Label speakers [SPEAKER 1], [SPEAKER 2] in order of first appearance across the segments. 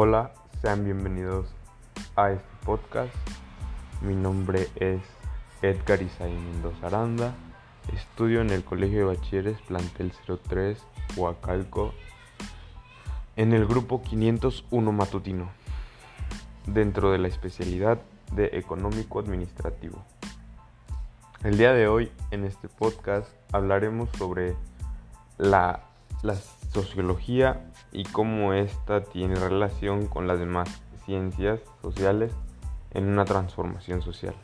[SPEAKER 1] Hola, sean bienvenidos a este podcast. Mi nombre es Edgar Isaí Mendoza Aranda. Estudio en el Colegio de Bachilleres Plantel 03, Huacalco, en el grupo 501 matutino, dentro de la especialidad de Económico Administrativo. El día de hoy, en este podcast, hablaremos sobre la, la sociología y cómo ésta tiene relación con las demás ciencias sociales en una transformación social.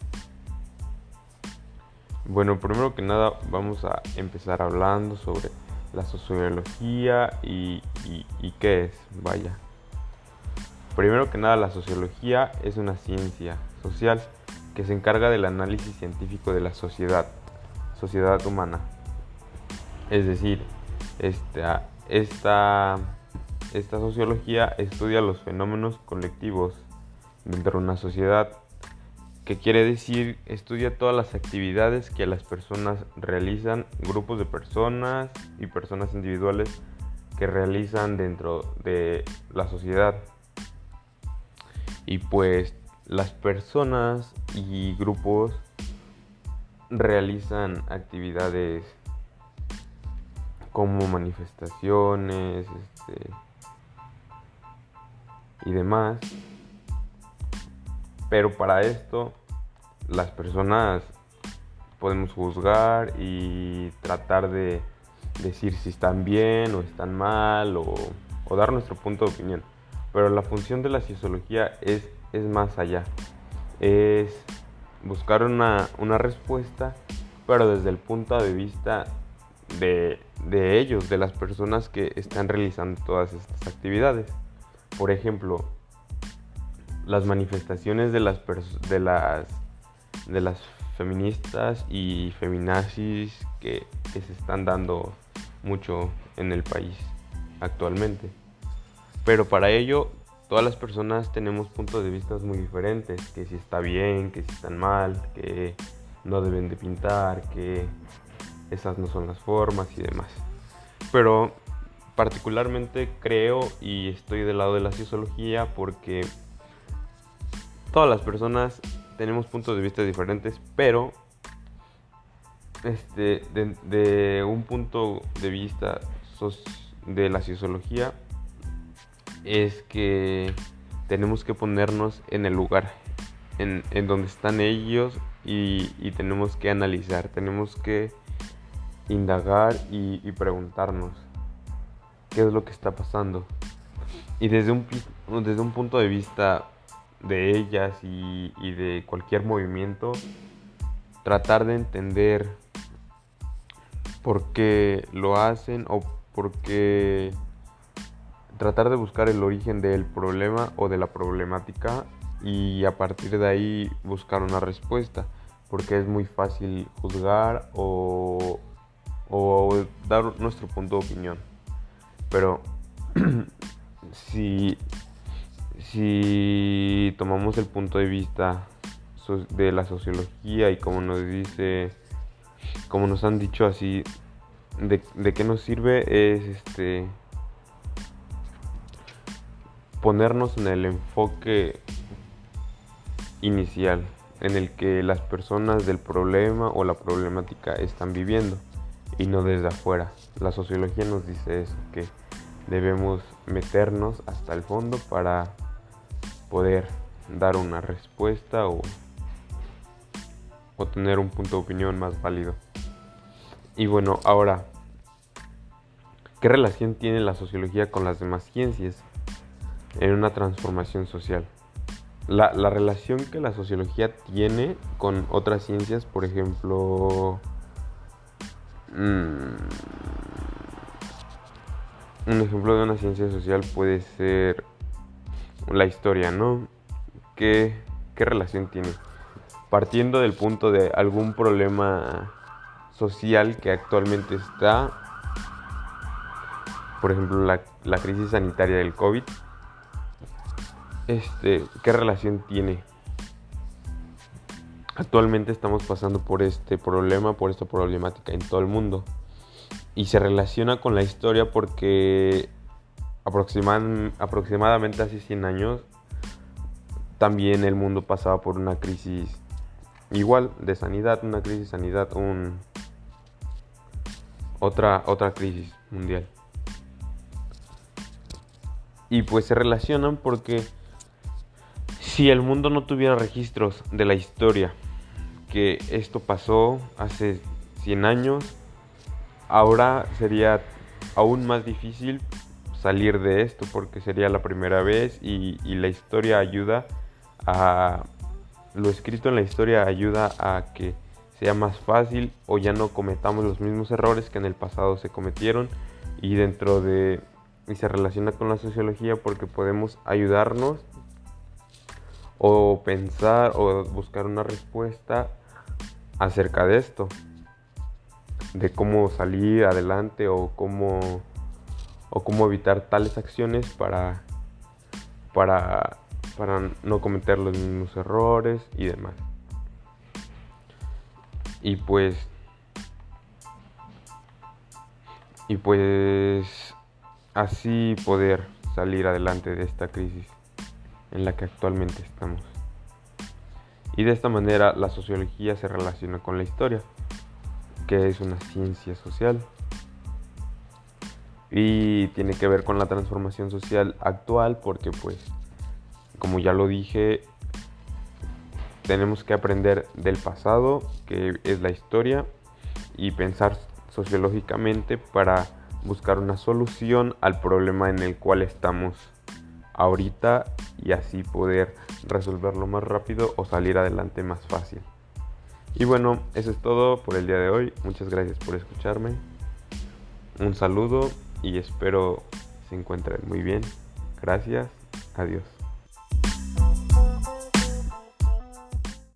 [SPEAKER 1] Bueno, primero que nada vamos a empezar hablando sobre la sociología y, y, qué es, vaya. Primero que nada, la sociología es una ciencia social que se encarga del análisis científico de la sociedad, sociedad humana. Es decir, esta, esta, esta sociología estudia los fenómenos colectivos dentro de una sociedad, que quiere decir estudia todas las actividades que las personas realizan, grupos de personas y personas individuales que realizan dentro de la sociedad. Y pues las personas y grupos realizan actividades como manifestaciones este, y demás. Pero para esto las personas podemos juzgar y tratar de decir si están bien o están mal o, dar nuestro punto de opinión. Pero la función de la sociología es, es más allá. Es buscar una, una respuesta, pero desde el punto de vista de, ellos, de las personas que están realizando todas estas actividades. Por ejemplo, las manifestaciones de las, de las, de las feministas y feminazis que, que se están dando mucho en el país actualmente. Pero para ello, todas las personas tenemos puntos de vista muy diferentes, que si está bien, que si están mal, que no deben de pintar, que esas no son las formas y demás. Pero particularmente creo y estoy del lado de la sociología porque todas las personas tenemos puntos de vista diferentes, pero este, de, un punto de vista de la sociología es que tenemos que ponernos en el lugar en, donde están ellos y, y tenemos que analizar, tenemos que indagar y, preguntarnos qué es lo que está pasando. Y desde un, desde un punto de vista de ellas y, de cualquier movimiento, tratar de entender por qué lo hacen o por qué tratar de buscar el origen del problema o de la problemática y a partir de ahí buscar una respuesta porque es muy fácil juzgar o, o dar nuestro punto de opinión. Pero si, si tomamos el punto de vista de la sociología y como nos dice, como nos han dicho así, de, de qué nos sirve es este ponernos en el enfoque inicial en el que las personas del problema o la problemática están viviendo y no desde afuera. La sociología nos dice eso, que debemos meternos hasta el fondo para poder dar una respuesta o, o tener un punto de opinión más válido. Y bueno, ahora, ¿qué relación tiene la sociología con las demás ciencias en una transformación social? La, la relación que la sociología tiene con otras ciencias, por ejemplo, Mm. Un ejemplo de una ciencia social puede ser la historia, ¿no? ¿Qué, relación tiene? Partiendo del punto de algún problema social que actualmente está, por ejemplo, la, crisis sanitaria del COVID, este, ¿qué relación tiene Actualmente estamos pasando por este problema, por esta problemática en todo el mundo. Y se relaciona con la historia porque aproximadamente hace 100 años también el mundo pasaba por una crisis igual de sanidad, una crisis de sanidad, otra otra crisis mundial. Y pues se relacionan porque si el mundo no tuviera registros de la historia que esto pasó hace 100 años, ahora sería aún más difícil salir de esto porque sería la primera vez y, la historia ayuda a... Lo escrito en la historia ayuda a que sea más fácil o ya no cometamos los mismos errores que en el pasado se cometieron y dentro de... y se relaciona con la sociología porque podemos ayudarnos o pensar o buscar una respuesta acerca de esto, de cómo salir adelante o cómo o cómo evitar tales acciones para para para no cometer los mismos errores y demás. Y pues y pues así poder salir adelante de esta crisis en la que actualmente estamos. Y de esta manera la sociología se relaciona con la historia, que es una ciencia social. Y tiene que ver con la transformación social actual porque pues, como ya lo dije, tenemos que aprender del pasado, que es la historia, y pensar sociológicamente para buscar una solución al problema en el cual estamos ahorita y así poder resolverlo más rápido o salir adelante más fácil. Y bueno, eso es todo por el día de hoy. Muchas gracias por escucharme. Un saludo y espero se encuentren muy bien. Gracias. Adiós.